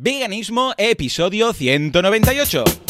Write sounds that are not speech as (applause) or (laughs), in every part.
Veganismo, episodio 198.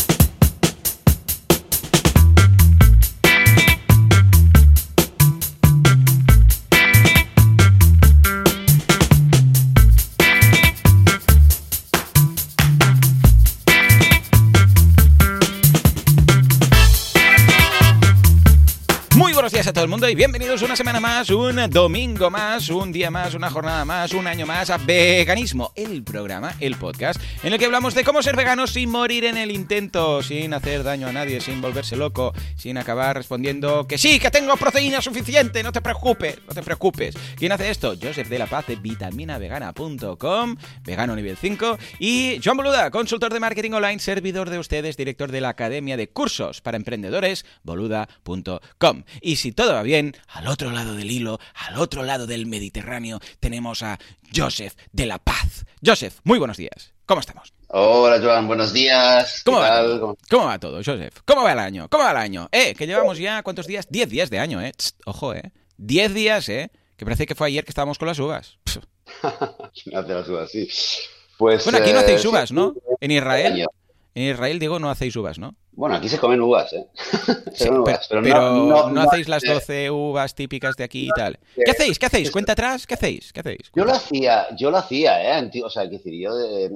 Mundo y bienvenidos una semana más, un domingo más, un día más, una jornada más, un año más a Veganismo, el programa, el podcast, en el que hablamos de cómo ser vegano sin morir en el intento, sin hacer daño a nadie, sin volverse loco, sin acabar respondiendo que sí, que tengo proteína suficiente, no te preocupes, no te preocupes. ¿Quién hace esto? Joseph de la Paz de vitaminavegana.com, vegano nivel 5, y Joan Boluda, consultor de marketing online, servidor de ustedes, director de la Academia de Cursos para Emprendedores, boluda.com. Y si todo bien, al otro lado del hilo, al otro lado del Mediterráneo, tenemos a Joseph de la Paz. Joseph, muy buenos días. ¿Cómo estamos? Hola Joan, buenos días. ¿Cómo ¿Qué va, todo? ¿Cómo- ¿Cómo va todo, Joseph? ¿Cómo va el año? ¿Cómo va el año? Eh, que llevamos ya, ¿cuántos días? Diez días de año, eh. Ojo, eh. Diez días, eh. Que parece que fue ayer que estábamos con las uvas. Pff. (laughs) (laughs) No hace las uvas, sí. Pues, Bueno, aquí no eh, hacéis sí, uvas, ¿no? En Israel. En Israel, digo, no hacéis uvas, ¿no? Bueno, aquí se comen uvas, ¿eh? (laughs) Se Sí, comen pero, uvas, pero, pero no, no, no- hacéis las eh, 12 uvas típicas de aquí y tal. ¿Qué hacéis? ¿Qué hacéis? ¿Cuenta atrás? ¿Qué hacéis? ¿Qué hacéis? Yo lo hacía, yo lo hacía, ¿eh? O sea, que decir, yo de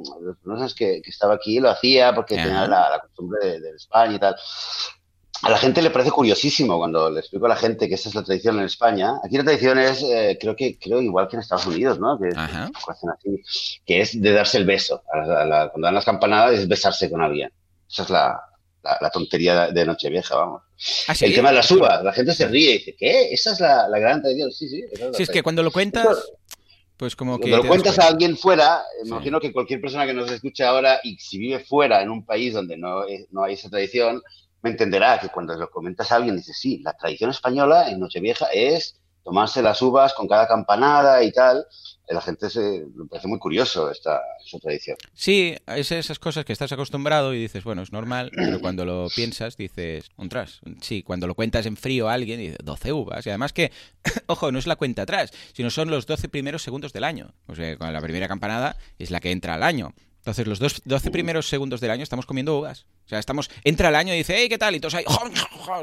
los que, que estaba aquí lo hacía porque Ajá. tenía la, la costumbre de, de España y tal. A la gente le parece curiosísimo cuando le explico a la gente que esa es la tradición en España. Aquí la tradición es, eh, creo que creo igual que en Estados Unidos, ¿no? Que, así, es de darse el beso. A la- a la- cuando dan las campanadas es besarse con alguien. Esa es la, la, la tontería de Nochevieja, vamos. Ah, ¿sí? El tema de las uvas, la gente se ríe y dice, ¿qué? Esa es la, la gran tradición. Sí, sí. es Sí, es que cuando lo cuentas, pues como que... Cuando lo cuentas a alguien fuera, Sí. imagino que cualquier persona que nos escuche ahora y si vive fuera en un país donde no, no hay esa tradición, me entenderá que cuando lo comentas a alguien, dices, sí, la tradición española en Nochevieja es tomarse las uvas con cada campanada y tal. La gente se, le parece muy curioso esta, esta tradición. Sí, es esas cosas que estás acostumbrado y dices, bueno, es normal, pero (clears throat) cuando lo piensas dices, ontras. Sí, cuando lo cuentas en frío a alguien, dices, 12 uvas. Y además que, (clears throat) ojo, no es la cuenta atrás, sino son los 12 primeros segundos del año. O sea, con la primera campanada es la que entra al año. Entonces, los dos, 12 primeros segundos del año estamos comiendo uvas. O sea, estamos, entra el año y dice, hey, ¿qué tal? Y todos ahí,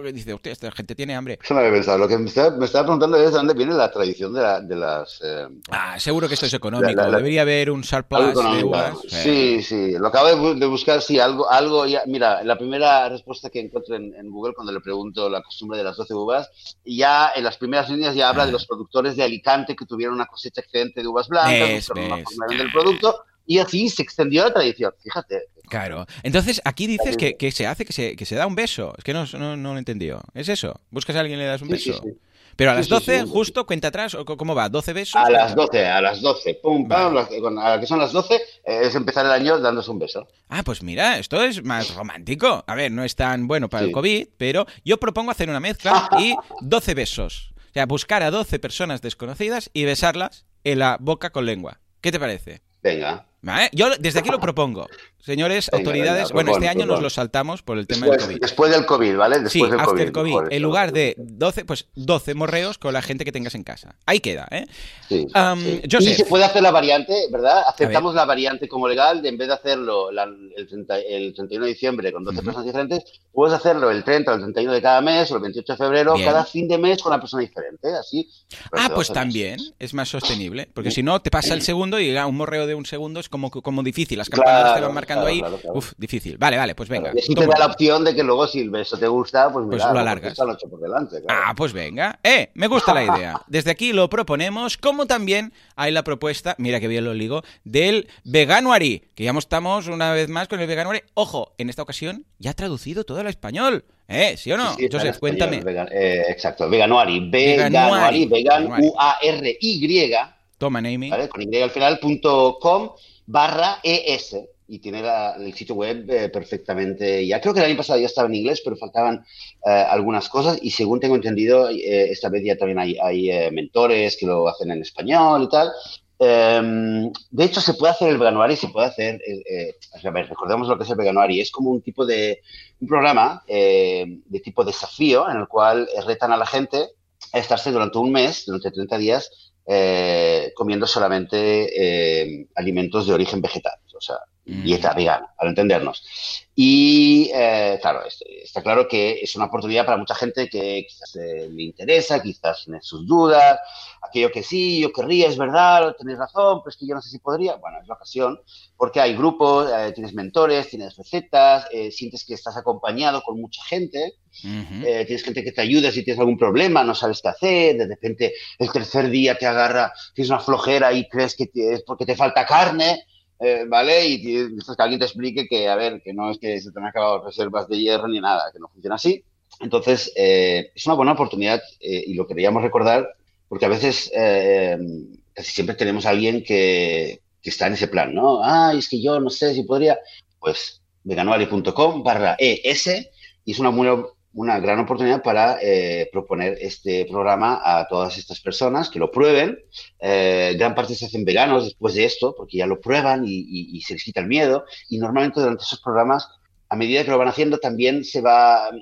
y dice, hostia, esta gente tiene hambre. Eso no había pensado. Lo que me estaba, me estaba preguntando es de dónde viene la tradición de, la- de las... eh, Ah, seguro que esto es económico. La- la- la- Debería haber un surplus de uvas. Sí, sí. Lo acabo de, bu- de buscar, sí, algo, algo ya. Mira, la primera respuesta que encuentro en, en Google cuando le pregunto la costumbre de las 12 uvas, ya en las primeras líneas ya habla Ah. de los productores de Alicante que tuvieron una cosecha excedente de uvas blancas, Ves, una ves. forma de vender el producto, y así se extendió la tradición. Fíjate. Claro. Entonces, aquí dices que, que se hace, que se, que se da un beso. Es que no, no, no lo he entendido. ¿Es eso? ¿Buscas a alguien y le das un Sí, sí, beso? sí. Pero a las sí, 12, sí. justo, cuenta atrás, ¿o co- ¿cómo va? ¿12 besos? A las 12, a las 12, pum, pam, Vale. las- a la que son las 12, eh, es empezar el año dándose un beso. Ah, pues mira, esto es más romántico. A ver, no es tan bueno para el. COVID, pero yo propongo hacer una mezcla y (laughs) 12 besos. O sea, buscar a 12 personas desconocidas y besarlas en la boca con lengua. ¿Qué te parece? Venga. Yo desde aquí lo propongo. Señores, Venga, autoridades, venga, bueno, este año nos propon. lo saltamos por el tema del Después, COVID. después del COVID, ¿vale? Después Sí, del after COVID. COVID. mejor En lugar de 12, pues 12 morreos con la gente que tengas en casa. Ahí queda, ¿eh? Sí, Am, sí. Y se puede hacer la variante, ¿verdad? Aceptamos la variante como legal, de en vez de hacerlo la- el, 30 el 31 de diciembre con 12 Ujú. personas diferentes, puedes hacerlo el 30 o el 31 de cada mes o el 28 de febrero, Bien. cada fin de mes con una persona diferente, así. Ah, pues 12 también es más sostenible. Porque si no, te pasa el segundo y un morreo de un segundo es como, como difícil. Las Claro, campanadas te van marcando claro, ahí. claro, claro. Uf, difícil. Vale, vale, pues venga. Y así te da la opción de que luego si el beso te gusta, pues, Pues mira, lo alargas. noche por delante. Ah, pues venga. Eh, me gusta la idea. Desde aquí lo proponemos, como también hay la propuesta, mira que bien lo ligo, del Veganuary, que ya estamos una vez más con el Veganuary. Ojo, en esta ocasión ya ha traducido todo al español. ¿Eh? ¿Sí o no? Sí, sí, está en Joseph, español, cuéntame. vegan- eh, exacto, Veganuari, Veganuari, Veganuari, vegan. U-A-R-Y, Toma, Naomi. ¿vale? Con Y al final, punto com barra ES. Y tiene la- el sitio web eh, perfectamente ya. Creo que el año pasado ya estaba en inglés, pero faltaban eh, algunas cosas. Y según tengo entendido, eh, esta vez ya también hay, hay, eh, mentores que lo hacen en español y tal. Eh, de hecho, se puede hacer el veganuari, se puede hacer. eh, a ver, recordemos lo que es el veganuari. Es como un tipo de. un programa eh, de tipo desafío en el cual retan a la gente a estarse durante un mes, durante 30 días, comiendo solamente alimentos de origen vegetal. O sea, dieta vegana, para entendernos. Y eh, claro, está claro que es una oportunidad para mucha gente que quizás eh, le interesa, quizás tiene sus dudas, aquello que sí, yo querría, es verdad, tenéis razón, pero es que yo no sé si podría. Bueno, es la ocasión, porque hay grupos, eh, tienes mentores, tienes recetas, sientes que estás acompañado con mucha gente, tienes gente que te ayuda si tienes algún problema, no sabes qué hacer, de repente el tercer día te agarra, tienes una flojera y crees que es porque te falta carne eh, ¿vale? Y necesitas que alguien te explique que, a ver, que no es que se te han acabado reservas de hierro ni nada, que no funciona así. Entonces, eh, es una buena oportunidad eh, y lo queríamos recordar porque a veces casi siempre tenemos a alguien que, que, está en ese plan, ¿no? Ah, es que yo no sé si podría. Pues veganuari.com barra ES y es una buena una gran oportunidad para eh, proponer este programa a todas estas personas que lo prueben. Eh, gran parte se hacen veganos después de esto, porque ya lo prueban y, se les quita el miedo. Y normalmente durante esos programas, a medida que lo van haciendo, también se va, eh,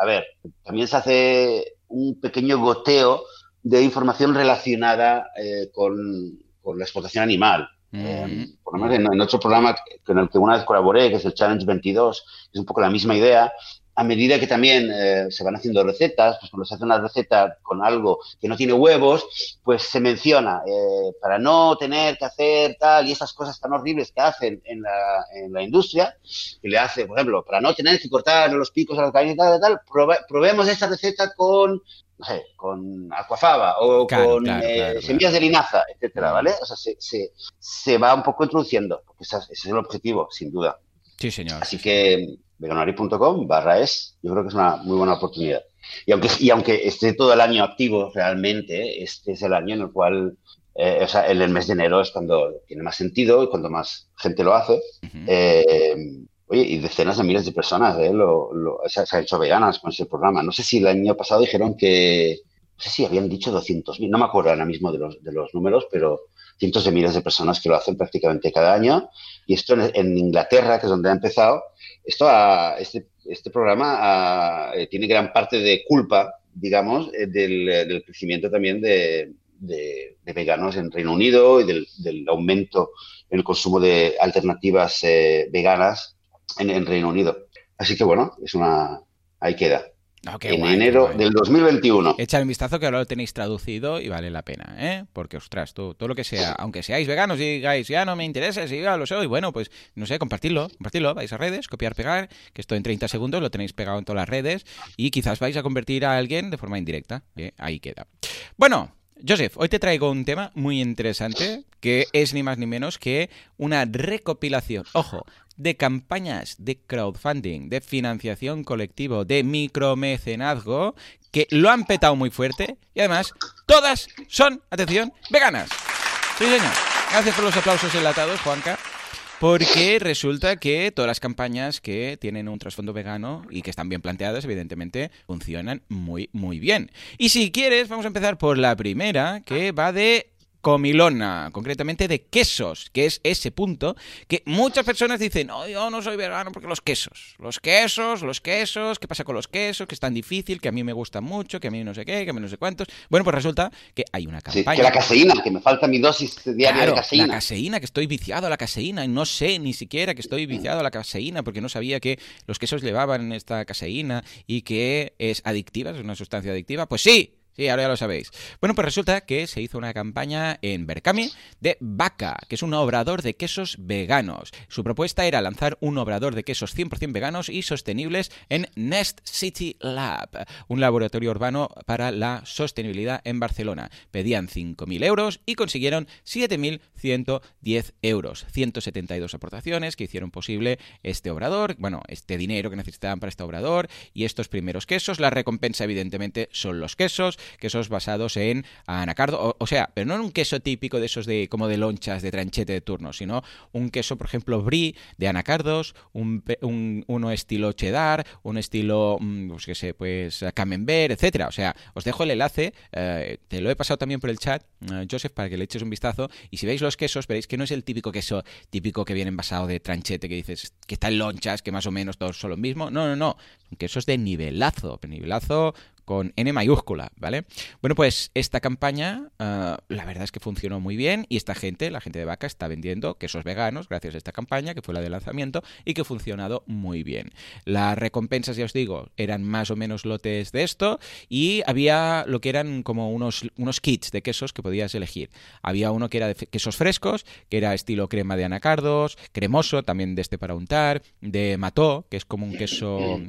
a ver, también se hace un pequeño goteo de información relacionada con, la explotación animal. por lo menos en, en, otro programa con el que una vez colaboré, que es el Challenge 22, es un poco la misma idea, a medida que también eh, se van haciendo recetas, pues cuando se hace una receta con algo que no tiene huevos, pues se menciona eh, para no tener que hacer tal y esas cosas tan horribles que hacen en la, en la industria, que le hace, por ejemplo, para no tener que cortar los picos a la carne y tal, tal, probemos esta receta con, no sé, con aquafaba o con eh, semillas de linaza, etcétera, ¿vale? O sea, se, se, se va un poco introduciendo, porque ese es el objetivo, sin duda. Sí, señor. Así que veganari.com barra es, yo creo que es una muy buena oportunidad. Y aunque, y aunque esté todo el año activo realmente, este es el año en el cual, eh, o sea, el, mes de enero es cuando tiene más sentido y cuando más gente lo hace. Eh, oye, y decenas de miles de personas eh, lo, lo, se, han hecho veganas con ese programa. No sé si el año pasado dijeron que, no sé si habían dicho 200.000, no me acuerdo ahora mismo de los, de los números, pero cientos de miles de personas que lo hacen prácticamente cada año. Y esto en, Inglaterra, que es donde ha empezado, esto este, este, programa eh, tiene gran parte de culpa, digamos, eh, del, crecimiento también de, veganos en Reino Unido y del, aumento en el consumo de alternativas eh, veganas en, en Reino Unido. Así que bueno, es una ahí queda. En enero del 2021. Echad un vistazo que ahora lo tenéis traducido y vale la pena, ¿eh? Porque, ostras, todo, todo lo que sea, aunque seáis veganos y digáis, ya no me interesa, si ya lo soy, bueno, pues, no sé, compartidlo, compartidlo, vais a redes, copiar, pegar, que esto en 30 segundos lo tenéis pegado en todas las redes y quizás vais a convertir a alguien de forma indirecta, ¿eh? ahí queda. Bueno, Joseph, hoy te traigo un tema muy interesante que es ni más ni menos que una recopilación, ojo, de campañas de crowdfunding, de financiación colectivo, de micromecenazgo, que lo han petado muy fuerte y además todas son, atención, veganas. Sí, señor. Gracias por los aplausos enlatados, Juanca. Porque resulta que todas las campañas que tienen un trasfondo vegano y que están bien planteadas, evidentemente, funcionan muy, muy bien. Y si quieres, vamos a empezar por la primera, que va de comilona, concretamente de quesos, que es ese punto que muchas personas dicen, no, yo no soy vegano porque los quesos, los quesos, los quesos, ¿qué pasa con los quesos? Que es tan difícil, que a mí me gusta mucho, que a mí no sé qué, que a mí no sé cuántos. Bueno, pues resulta que hay una campaña. que la caseína, que me falta mi dosis diaria de caseína. La caseína, que estoy viciado a la caseína y no sé ni siquiera que estoy viciado a la caseína porque no sabía que los quesos llevaban esta caseína y que es adictiva, es una sustancia adictiva. Pues sí, Sí, ahora ya lo sabéis. Bueno, pues resulta que se hizo una campaña en Berkami de Vaca, que es un obrador de quesos veganos. Su propuesta era lanzar un obrador de quesos 100% veganos y sostenibles en Nest City Lab, un laboratorio urbano para la sostenibilidad en Barcelona. Pedían 5.000 euros y consiguieron 7.110 euros. 172 aportaciones que hicieron posible este obrador, bueno, este dinero que necesitaban para este obrador y estos primeros quesos. La recompensa, evidentemente, son los quesos quesos basados en anacardo, o, sea, pero no en un queso típico de esos de como de lonchas, de tranchete de turno, sino un queso, por ejemplo, brie de anacardos, un, uno estilo cheddar, un estilo, mm, pues qué sé, pues camembert, etcétera. O sea, os dejo el enlace, eh, te lo he pasado también por el chat, eh, Joseph, para que le eches un vistazo, y si veis los quesos, veréis que no es el típico queso típico que viene envasado de tranchete, que dices que está en lonchas, que más o menos todos son lo mismo. No, no, no. Son quesos de nivelazo, nivelazo con N mayúscula, ¿vale? Bueno, pues esta campaña, uh, la verdad es que funcionó muy bien y esta gente, la gente de Vaca, está vendiendo quesos veganos gracias a esta campaña, que fue la de lanzamiento y que ha funcionado muy bien. Las recompensas, ya os digo, eran más o menos lotes de esto y había lo que eran como unos, unos kits de quesos que podías elegir. Había uno que era de quesos frescos, que era estilo crema de anacardos, cremoso, también de este para untar, de mató, que es como un queso uh,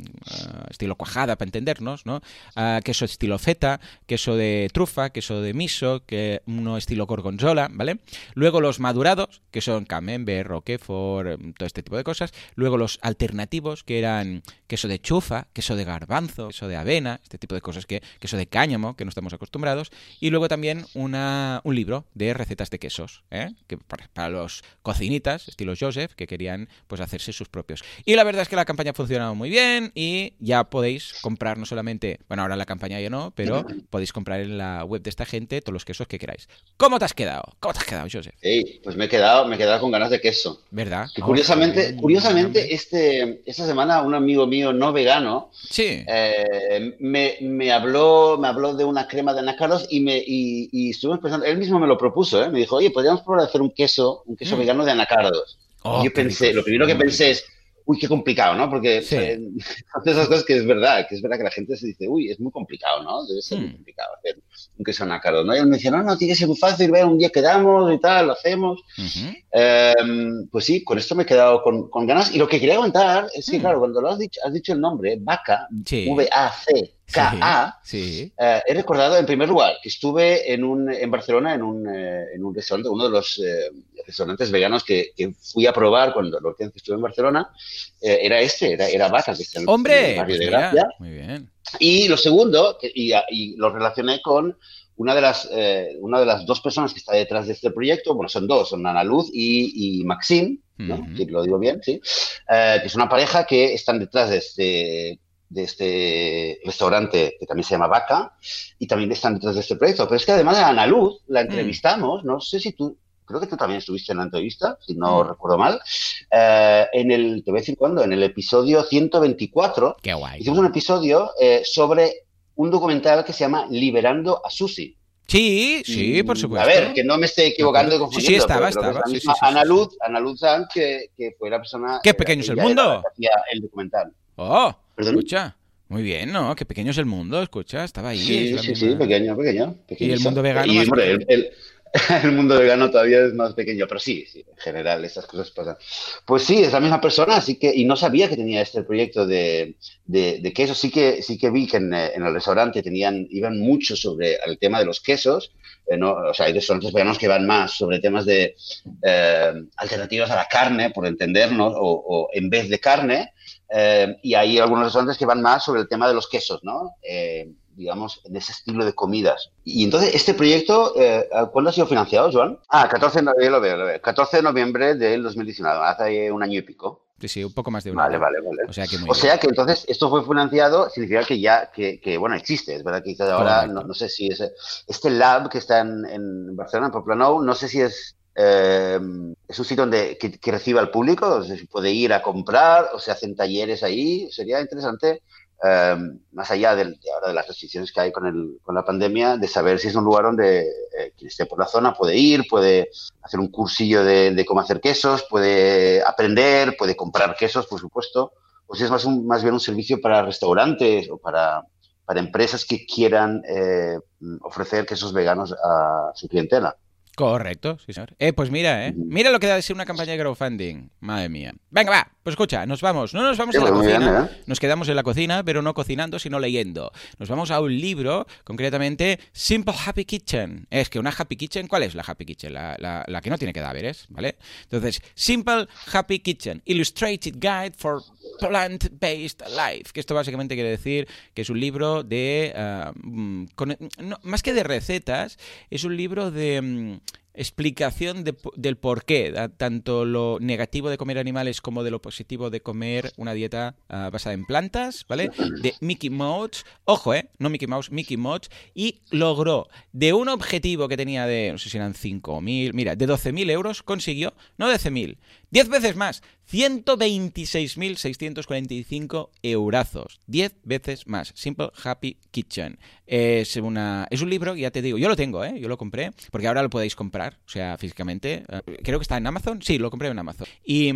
estilo cuajada, para entendernos, ¿no? Queso estilo feta, queso de trufa, queso de miso, que uno estilo gorgonzola, ¿vale? Luego los madurados, que son camembert, roquefort, todo este tipo de cosas. Luego los alternativos, que eran queso de chufa, queso de garbanzo, queso de avena, este tipo de cosas, que queso de cáñamo, que no estamos acostumbrados. Y luego también una, un libro de recetas de quesos, ¿eh? para, los cocinitas, estilo Joseph, que querían pues hacerse sus propios. Y la verdad es que la campaña ha funcionado muy bien y ya podéis comprar no solamente, bueno, ahora la campaña ya no, pero podéis comprar en la web de esta gente todos los quesos que queráis. ¿Cómo te has quedado? ¿Cómo te has quedado, Joseph? Sí, pues me he quedado, me he quedado con ganas de queso. ¿Verdad? Que curiosamente, oh, curiosamente este, esta semana un amigo mío no vegano sí. eh, me, me, habló, me habló de una crema de anacardos y, me, y, y estuvimos pensando, él mismo me lo propuso, ¿eh? me dijo, oye, podríamos probar hacer un queso, un queso mm. vegano de anacardos. Oh, y yo pensé, lo primero que pensé es, uy, qué complicado, ¿no? Porque Sí. eh, (laughs) esas cosas que es verdad, que es verdad que la gente se dice, uy, es muy complicado, ¿no? Debe ser muy Hmm. complicado hacer un queso anácaro, ¿no? Y él me decía, no, no, tiene que ser muy fácil, un día quedamos y tal, lo hacemos. Eh, pues sí, con esto me he quedado con, con ganas. Y lo que quería contar es que, Hmm. claro, cuando lo has dicho, has dicho el nombre, Vaca, Sí. Sí. eh, he recordado en primer lugar que estuve en, un, en Barcelona en un, eh, en un restaurante, uno de los eh, restaurantes veganos que, que fui a probar cuando la última vez que estuve en Barcelona, eh, era este, era, era que está en, Hombre, el barrio pues de mira, Gracia. muy bien. Y lo segundo, y, y lo relacioné con una de, las, eh, una de las dos personas que está detrás de este proyecto, bueno, son dos, son Ana Luz y, y Maxim, ¿no? Ujú. Si lo digo bien, sí, Eh, que es una pareja que están detrás de este, de este restaurante que también se llama Vaca y también están detrás de este proyecto. Pero es que además a Ana Luz la entrevistamos, no sé si tú, creo que tú también estuviste en la entrevista, si no Mm. recuerdo mal, eh, en el, te voy a decir cuándo, en el episodio 124 Qué guay. hicimos un episodio eh, sobre un documental que se llama Liberando a Susi. Sí, sí, por Mm, supuesto. A ver, que no me esté equivocando y Sí, sí, confundiendo. estaba, estaba, sí, sí, sí, Ana sí, Luz, Ana Luz Sanz, que, que fue la persona... Qué pequeño es el mundo. que hacía el documental. Oh, ¿Perdón? escucha. Muy bien, ¿no? Qué pequeño es el mundo, escucha, estaba ahí. Sí, sí, sí, misma- pequeño, pequeño. pequeñito. mundo vegano Y, hombre, el, pequeño. el- (laughs) el mundo vegano todavía es más pequeño, pero sí, sí, en general esas cosas pasan. Pues sí, es la misma persona, así que, y no sabía que tenía este proyecto de, de, de quesos. Sí que, sí que vi que en, eh, en el restaurante tenían, iban mucho sobre el tema de los quesos. eh, no, o sea, hay restaurantes veganos que van más sobre temas de eh, alternativas a la carne, por entendernos, o, o en vez de carne. Eh, y hay algunos restaurantes que van más sobre el tema de los quesos, ¿no? Digamos, en ese estilo de comidas. Y entonces, este proyecto, eh, ¿cuándo ha sido financiado, Joan? Ah, 14 de noviembre, lo veo, lo veo. 14 de noviembre del 2019, hace un año y pico. Sí, sí, un poco más de un Vale, año. vale, vale. O sea que muy O sea que entonces esto fue financiado, significa que ya, que, que, bueno, existe. Es verdad que quizás ahora, no, no sé si es este lab que está en, en Barcelona, en Poplanou, no sé si es, eh, es un sitio donde, que, que recibe al público, si puede ir a comprar, o se hacen talleres ahí. Sería interesante, eh, más allá de, ahora de las restricciones que hay con, el, con la pandemia, de saber si es un lugar donde eh, quien esté por la zona puede ir, puede hacer un cursillo de, de cómo hacer quesos, puede aprender, puede comprar quesos, por supuesto, o si es más, un, más bien un servicio para restaurantes o para, para empresas que quieran eh, ofrecer quesos veganos a su clientela. Correcto, sí, señor. Eh, pues mira, eh. Mira lo que da de ser una campaña de crowdfunding. Madre mía. Venga, va. Pues escucha, nos vamos. No nos vamos Sí, a la pues cocina. bien, ¿eh? Nos quedamos en la cocina, pero no cocinando, sino leyendo. Nos vamos a un libro, concretamente Simple Happy Kitchen. Es que una Happy Kitchen, ¿cuál es la Happy Kitchen? La, la- la que no tiene cadáveres, ¿vale? Entonces, Simple Happy Kitchen, Illustrated Guide for Plant-Based Life. Que esto básicamente quiere decir que es un libro de... ah, mm, con- no, más que de recetas, es un libro de... mm, explicación del por qué, tanto lo negativo de comer animales como de lo positivo de comer una dieta ah, basada en plantas, ¿vale? De Mickey Mouse, ojo, ¿eh? No Mickey Mouse, Mickey Mouse, y logró de un objetivo que tenía de, no sé si eran 5.000, mira, de 12.000 euros, consiguió, no 12.000, 10 veces más, 126.645 eurazos. 10 veces más. Simple Happy Kitchen. Es, una, es un libro, ya te digo, yo lo tengo, ¿eh? yo lo compré, porque ahora lo podéis comprar, o sea, físicamente. Eh, creo que está en Amazon. Sí, lo compré en Amazon. Y,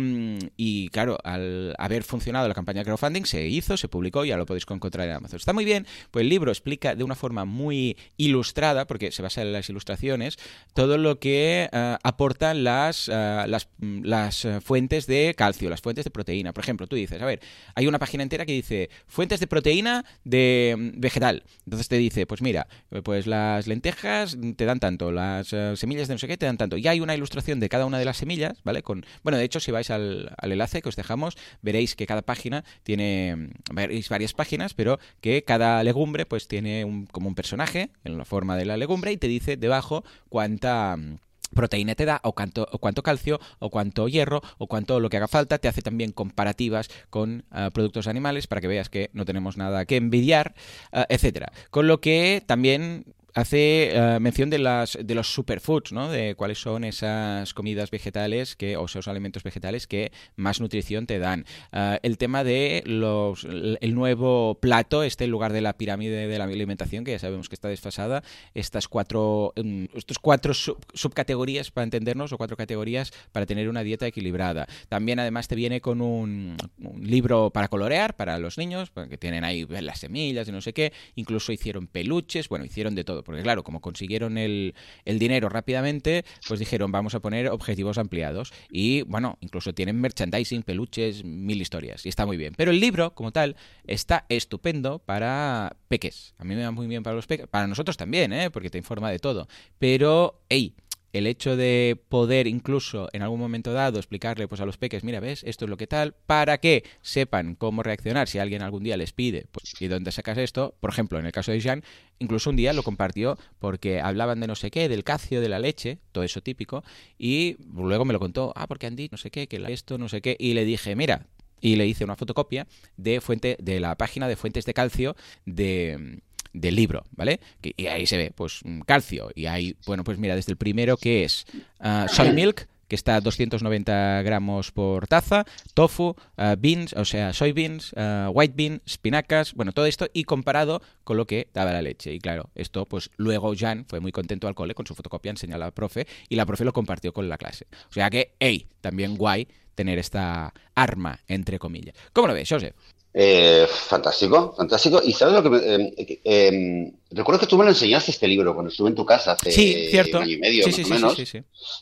y claro, al haber funcionado la campaña de crowdfunding, se hizo, se publicó, ya lo podéis encontrar en Amazon. Está muy bien, pues el libro explica de una forma muy ilustrada, porque se basa en las ilustraciones, todo lo que uh, aportan las, uh, las, las fuentes de calcio, las fuentes de proteína. Por ejemplo, tú dices, a ver, hay una página entera que dice fuentes de proteína de mm, vegetal. Entonces te dice, pues mira, pues las lentejas te dan tanto, las uh, semillas de no sé qué te dan tanto. Y hay una ilustración de cada una de las semillas, ¿vale? Con, bueno, de hecho, si vais al, al enlace que os dejamos, veréis que cada página tiene, mm, veréis varias páginas, pero que cada legumbre pues tiene un, como un personaje en la forma de la legumbre y te dice debajo cuánta mm, proteína te da o cuánto, o cuánto calcio o cuánto hierro o cuánto lo que haga falta. Te hace también comparativas con uh, productos animales para que veas que no tenemos nada que envidiar, uh, etcétera. Con lo que también hace uh, mención de las de los superfoods, ¿no? De cuáles son esas comidas vegetales que o esos alimentos vegetales que más nutrición te dan. Uh, el tema de los el nuevo plato, este en lugar de la pirámide de la alimentación que ya sabemos que está desfasada, estas cuatro um, estos cuatro sub subcategorías para entendernos o cuatro categorías para tener una dieta equilibrada. También además te viene con un, un libro para colorear para los niños, que tienen ahí las semillas y no sé qué, incluso hicieron peluches, bueno, hicieron de todo porque claro, como consiguieron el, el, dinero rápidamente, pues dijeron vamos a poner objetivos ampliados. Y bueno, incluso tienen merchandising, peluches, mil historias. Y está muy bien. Pero el libro, como tal, está estupendo para peques. A mí me va muy bien para los peques. Para nosotros también, ¿eh? porque te informa de todo. Pero, hey, el hecho de poder incluso en algún momento dado explicarle pues a los peques, mira, ves, esto es lo que tal, para que sepan cómo reaccionar si alguien algún día les pide, pues, ¿y dónde sacas esto? Por ejemplo, en el caso de Jean, incluso un día lo compartió porque hablaban de no sé qué, del calcio, de la leche, todo eso típico, y luego me lo contó, ah, porque Andy, no sé qué, que esto, no sé qué, y le dije, mira, y le hice una fotocopia de fuente de la página de fuentes de calcio de del libro, ¿vale? Y ahí se ve, pues, calcio. Y hay, bueno, pues mira, desde el primero que es uh, soy milk, que está a 290 gramos por taza, tofu, uh, beans, o sea, soybeans, uh, white bean, espinacas, bueno, todo esto y comparado con lo que daba la leche. Y claro, esto pues luego Jan fue muy contento al cole con su fotocopia, enseñó a la profe y la profe lo compartió con la clase. O sea que, hey, también guay tener esta arma, entre comillas. ¿Cómo lo ves, Joseph? Eh, fantástico, fantástico. Y sabes lo que me, eh, eh, recuerdo que tú me lo enseñaste este libro cuando estuve en tu casa hace sí, cierto. un año y medio, sí, más sí, o menos. sí, sí,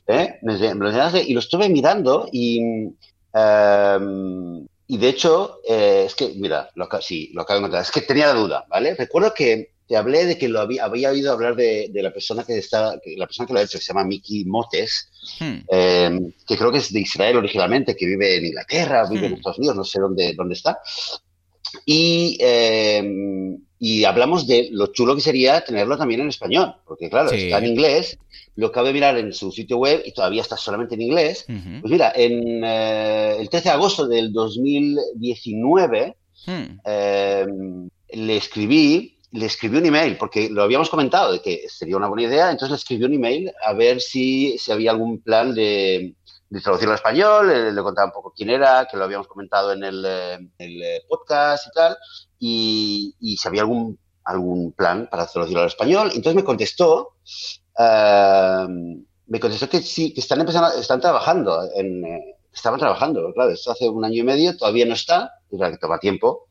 ¿Eh? Me, me, lo enseñaste y lo estuve mirando y em, y de hecho es que mira, lo, sí, lo acabo de encontrar. Es que tenía la duda, ¿vale? Recuerdo que te hablé de que lo había, había oído hablar de, de, la persona que está, que, la persona que lo ha hecho, que se llama Miki Motes, hmm. eh, que creo que es de Israel originalmente, que vive en Inglaterra, vive hmm. en Estados Unidos, no sé dónde, dónde está. Y, eh, y, hablamos de lo chulo que sería tenerlo también en español, porque claro, sí. está en inglés, lo acabo de mirar en su sitio web y todavía está solamente en inglés. Uh -huh. Pues mira, en eh, el 13 de agosto del 2019 hmm. eh, le escribí le escribí un email, porque lo habíamos comentado de que sería una buena idea, entonces le escribí un email a ver si, si había algún plan de, de traducirlo al español, le, le, contaba un poco quién era, que lo habíamos comentado en el, el podcast y tal, y, y, si había algún, algún plan para traducirlo al español. Entonces me contestó, me contestó que sí, que están empezando, están trabajando en, estaban trabajando, claro, esto hace un año y medio, todavía no está, claro que toma tiempo,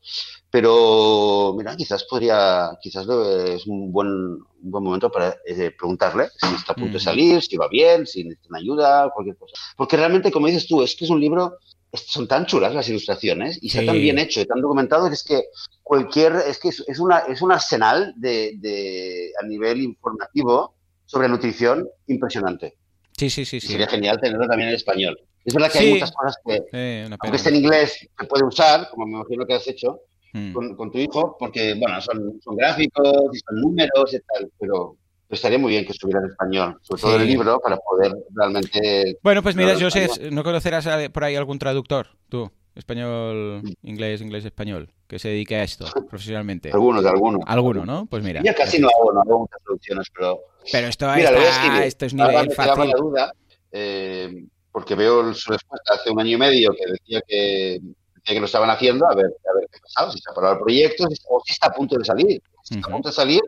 pero mira, quizás podría, quizás es un buen, un buen momento para eh, preguntarle si está a punto de salir, si va bien, si necesitan ayuda, cualquier cosa. Porque realmente, como dices tú, es que es un libro, son tan chulas las ilustraciones y sí. está tan bien hecho y tan documentado que es que cualquier, es que es, es una, es un arsenal de, de, a nivel informativo sobre nutrición impresionante. Sí, sí, sí. sí. Sería genial tenerlo también en español. Es verdad que sí. hay muchas cosas que, eh, aunque esté en inglés, se puede usar, como me imagino que has hecho, mm. con, con, tu hijo, porque, bueno, son, son, gráficos y son números y tal, pero estaría muy bien que estuviera en español, sobre todo el libro, para poder realmente... Bueno, pues mira, yo sé, ¿no conocerás por ahí algún traductor, tú? Español, inglés, inglés, español, que se dedique a esto profesionalmente. Algunos, algunos. Alguno, ¿no? Pues mira. Ya casi no hago, no hago muchas traducciones, pero... Pero esto, está, esto es nivel fácil. la duda, eh, porque veo su respuesta hace un año y medio que decía que, decía que lo estaban haciendo, a ver, a ver qué pasaba, si se ha parado el proyecto o si está a punto de salir. Si está a punto de salir,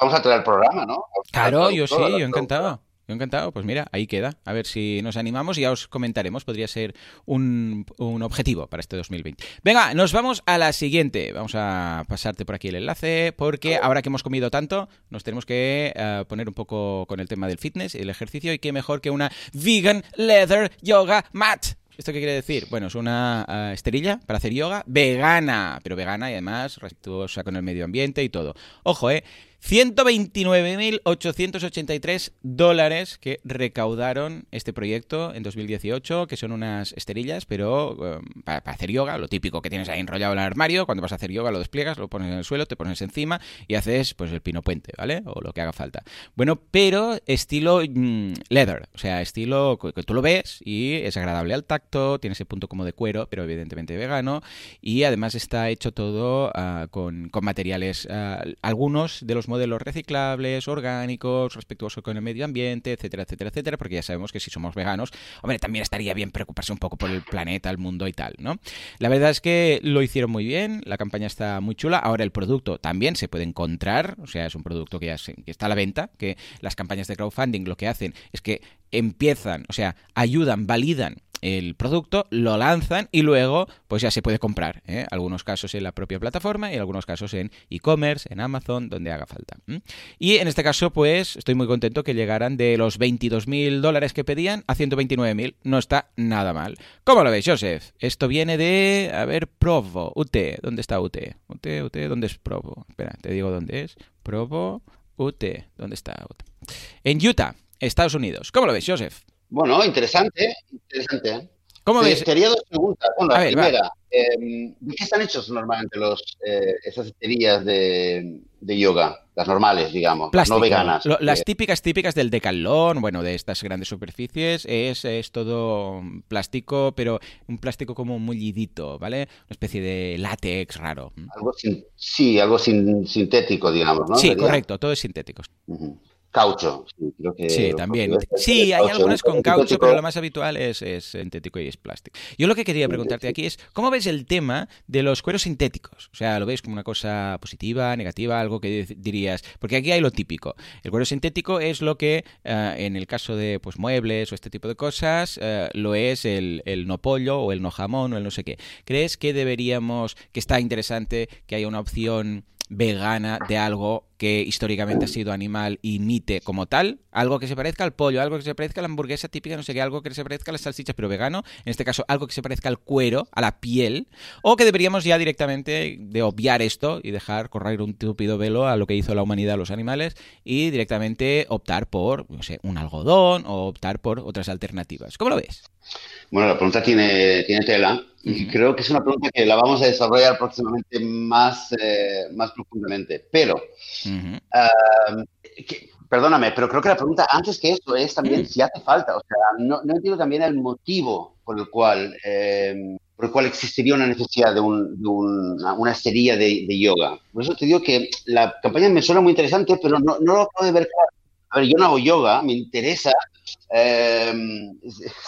vamos a traer el programa, ¿no? Claro, yo sí, yo encantado. Encantado, pues mira, ahí queda. A ver si nos animamos y ya os comentaremos. Podría ser un, objetivo para este 2020. Venga, nos vamos a la siguiente. Vamos a pasarte por aquí el enlace porque ahora que hemos comido tanto, nos tenemos que eh, poner un poco con el tema del fitness y el ejercicio y qué mejor que una vegan leather yoga mat. ¿Esto qué quiere decir? Bueno, es una eh, esterilla para hacer yoga vegana, pero vegana y además respetuosa con el medio ambiente y todo. Ojo, eh 129.883 dólares que recaudaron este proyecto en 2018, que son unas esterillas, pero um, para, hacer yoga, lo típico que tienes ahí enrollado en el armario, cuando vas a hacer yoga lo despliegas, lo pones en el suelo, te pones encima y haces pues el pino puente, ¿vale? O lo que haga falta. Bueno, pero estilo mm, leather, o sea, estilo que tú lo ves y es agradable al tacto, tiene ese punto como de cuero, pero evidentemente vegano, y además está hecho todo ah, con, materiales, ah, algunos de los modelos reciclables, orgánicos, respetuosos con el medio ambiente, etcétera, etcétera, etcétera, porque ya sabemos que si somos veganos, hombre, también estaría bien preocuparse un poco por el planeta, el mundo y tal, ¿no? La verdad es que lo hicieron muy bien, la campaña está muy chula, ahora el producto también se puede encontrar, o sea, es un producto que ya está a la venta, que las campañas de crowdfunding lo que hacen es que empiezan, o sea, ayudan, validan el producto, lo lanzan y luego pues ya se puede comprar. ¿eh? Algunos casos en la propia plataforma y algunos casos en e-commerce, en Amazon, donde haga falta. Y en este caso pues estoy muy contento que llegaran de los 22.000 dólares que pedían a 129.000. No está nada mal. ¿Cómo lo veis, Joseph? Esto viene de, a ver, Provo, UT. ¿Dónde está UT? UT, UT, ¿dónde es Provo? Espera, te digo dónde es. Provo, UT. ¿Dónde está UT? En Utah, Estados Unidos. ¿Cómo lo ves, Joseph? Bueno, interesante, interesante. ¿Cómo ves? Quería dos preguntas. Bueno, la primera, em, ¿de qué están hechos normalmente los, eh, esas esterillas de, yoga? Las normales, digamos, no veganas. las típicas, típicas del decalón, bueno, de estas grandes superficies, es, es todo plástico, pero un plástico como mullidito, ¿vale? Una especie de látex raro. Algo sí, algo sintético, digamos, ¿no? Sí, correcto, todo es sintético. Caucho, sí, creo que. Sí, también. Sí, hay algunas con caucho, pero lo más habitual es, es, sintético y es plástico. Yo lo que quería preguntarte aquí es: ¿cómo ves el tema de los cueros sintéticos? O sea, ¿lo ves como una cosa positiva, negativa, algo que dirías? Porque aquí hay lo típico. El cuero sintético es lo que, eh, en el caso de pues muebles o este tipo de cosas, eh, lo es el, el no pollo o el no jamón o el no sé qué. ¿Crees que deberíamos, que está interesante que haya una opción vegana de algo que históricamente ha sido animal imite como tal, algo que se parezca al pollo, algo que se parezca a la hamburguesa típica, no sé qué, algo que se parezca a las salchichas, pero vegano, en este caso algo que se parezca al cuero, a la piel, o que deberíamos ya directamente de obviar esto y dejar correr un túpido velo a lo que hizo la humanidad a los animales y directamente optar por, no sé, un algodón o optar por otras alternativas. ¿Cómo lo ves? Bueno, la pregunta tiene, tiene tela y creo que es una pregunta que la vamos a desarrollar próximamente más, eh, más profundamente. Pero, perdóname, pero creo que la pregunta antes que eso es también si hace falta. O sea, no, no, entiendo también el motivo por el cual, em, por el cual existiría una necesidad de, un, de una esterilla de, de, yoga. Por eso te digo que la campaña me suena muy interesante, pero no, no lo puedo ver claro. A ver, yo no hago yoga, me interesa Em,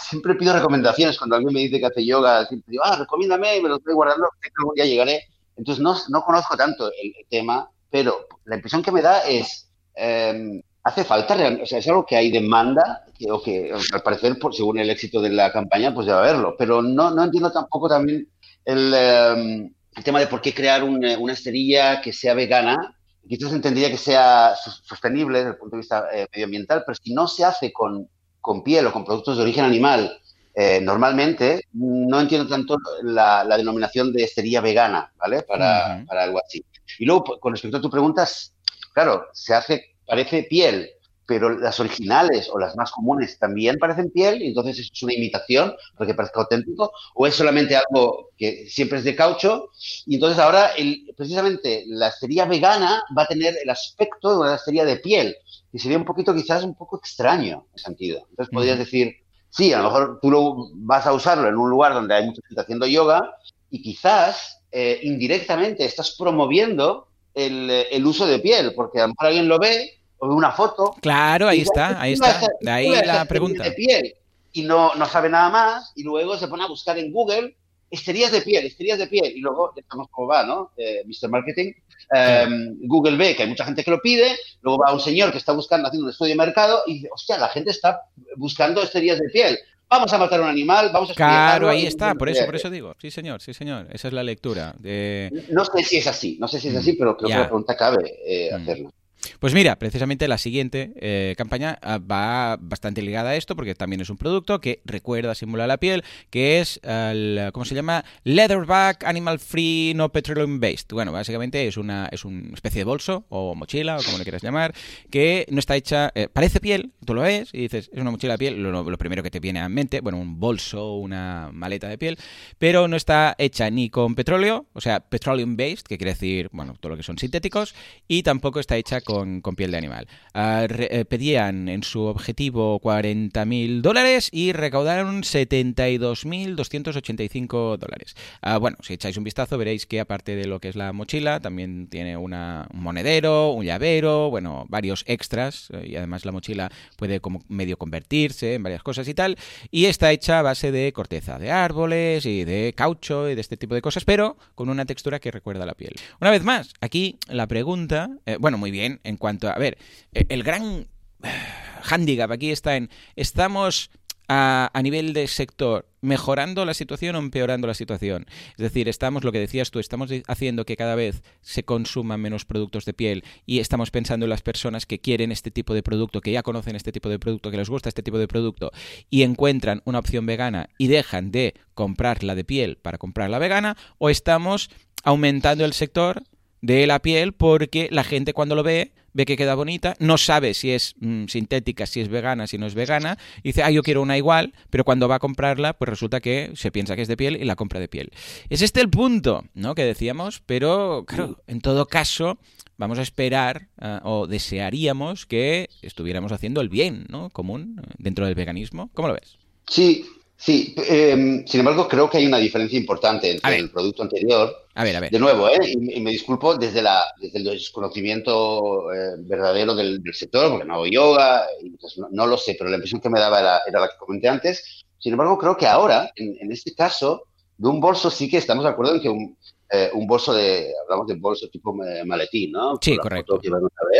siempre pido recomendaciones cuando alguien me dice que hace yoga, siempre digo, ah, recomiéndame y me lo estoy guardando, que día llegaré. Entonces no, no conozco tanto el, tema, pero la impresión que me da es, em, hace falta, o sea, es algo que hay demanda, que, o que al parecer, por, según el éxito de la campaña, pues debe haberlo, pero no, no entiendo tampoco también el, em, el tema de por qué crear una, una esterilla que sea vegana, quizás entendería que sea sostenible desde el punto de vista eh, medioambiental, pero si no se hace con con piel o con productos de origen animal, eh, normalmente no entiendo tanto la, denominación de estería vegana, ¿vale? Para, para, algo así. Y luego, con respecto a tu preguntas, claro, se hace, parece piel, pero las originales o las más comunes también parecen piel, y entonces es una imitación porque parezca auténtico, o es solamente algo que siempre es de caucho, y entonces ahora el, precisamente la estería vegana va a tener el aspecto de una estería de piel, que sería un poquito quizás un poco extraño en ese sentido. Entonces podrías decir, sí, a lo mejor tú lo vas a usarlo en un lugar donde hay mucha gente haciendo yoga y quizás eh, indirectamente estás promoviendo el, el, uso de piel, porque a lo mejor alguien lo ve o ve una foto. Claro, ahí está, ahí está. De ahí la pregunta. De piel y no, no sabe nada más y luego se pone a buscar en Google esterías de piel, esterías de piel y luego estamos como va, ¿no? Eh, Mr. Marketing. Em, Google ve que hay mucha gente que lo pide, luego va un señor que está buscando, haciendo un estudio de mercado y dice, hostia, la gente está buscando esterías de piel. Vamos a matar a un animal, vamos a Claro, ahí está, por eso, por eso digo. Sí, señor, sí, señor. Esa es la lectura. De... No sé si es así, no sé si es así, pero creo que la pregunta cabe eh, mm. hacerlo. Pues mira, precisamente la siguiente eh, campaña ah, va bastante ligada a esto porque también es un producto que recuerda, simula la piel, que es, el, ¿cómo se llama? Leatherback Animal Free No Petroleum Based. Bueno, básicamente es una, es una especie de bolso o mochila o como le quieras llamar, que no está hecha, eh, parece piel, tú lo ves y dices, es una mochila de piel, lo, primero que te viene a mente, bueno, un bolso, una maleta de piel, pero no está hecha ni con petróleo, o sea, petroleum based, que quiere decir, bueno, todo lo que son sintéticos, y tampoco está hecha con con, piel de animal. Ah, eh, pedían en su objetivo 40.000 dólares y recaudaron 72.285 dólares. Ah, bueno, si echáis un vistazo veréis que aparte de lo que es la mochila, también tiene una, un monedero, un llavero, bueno, varios extras eh, y además la mochila puede como medio convertirse en varias cosas y tal. Y está hecha a base de corteza de árboles y de caucho y de este tipo de cosas, pero con una textura que recuerda la piel. Una vez más, aquí la pregunta, eh, bueno, muy bien, en cuanto a, ver, eh, el gran (sighs) handicap aquí está en, ¿estamos a, a, nivel de sector mejorando la situación o empeorando la situación. Es decir, estamos, lo que decías tú, estamos haciendo que cada vez se consuman menos productos de piel y estamos pensando en las personas que quieren este tipo de producto, que ya conocen este tipo de producto, que les gusta este tipo de producto y encuentran una opción vegana y dejan de comprar la de piel para comprar la vegana o estamos aumentando el sector de la piel porque la gente cuando lo ve ve que queda bonita, no sabe si es mm, sintética, si es vegana, si no es vegana, y dice, ah, yo quiero una igual, pero cuando va a comprarla, pues resulta que se piensa que es de piel y la compra de piel. Es este el punto, ¿no? Que decíamos, pero claro, en todo caso, vamos a esperar ah, o desearíamos que estuviéramos haciendo el bien, ¿no? Común dentro del veganismo. ¿Cómo lo ves? Sí, Sí, em, sin embargo, creo que hay una diferencia importante entre el producto anterior. A ver, a ver. De nuevo, ¿eh? y, me disculpo desde, la, desde el desconocimiento eh, verdadero del, sector, porque no hago yoga, y pues no, lo sé, pero la impresión que me daba era, la que comenté antes. Sin embargo, creo que ahora, en, en, este caso, de un bolso sí que estamos de acuerdo en que un, eh, un bolso de, hablamos de bolso tipo maletín, ¿no? Sí, correcto.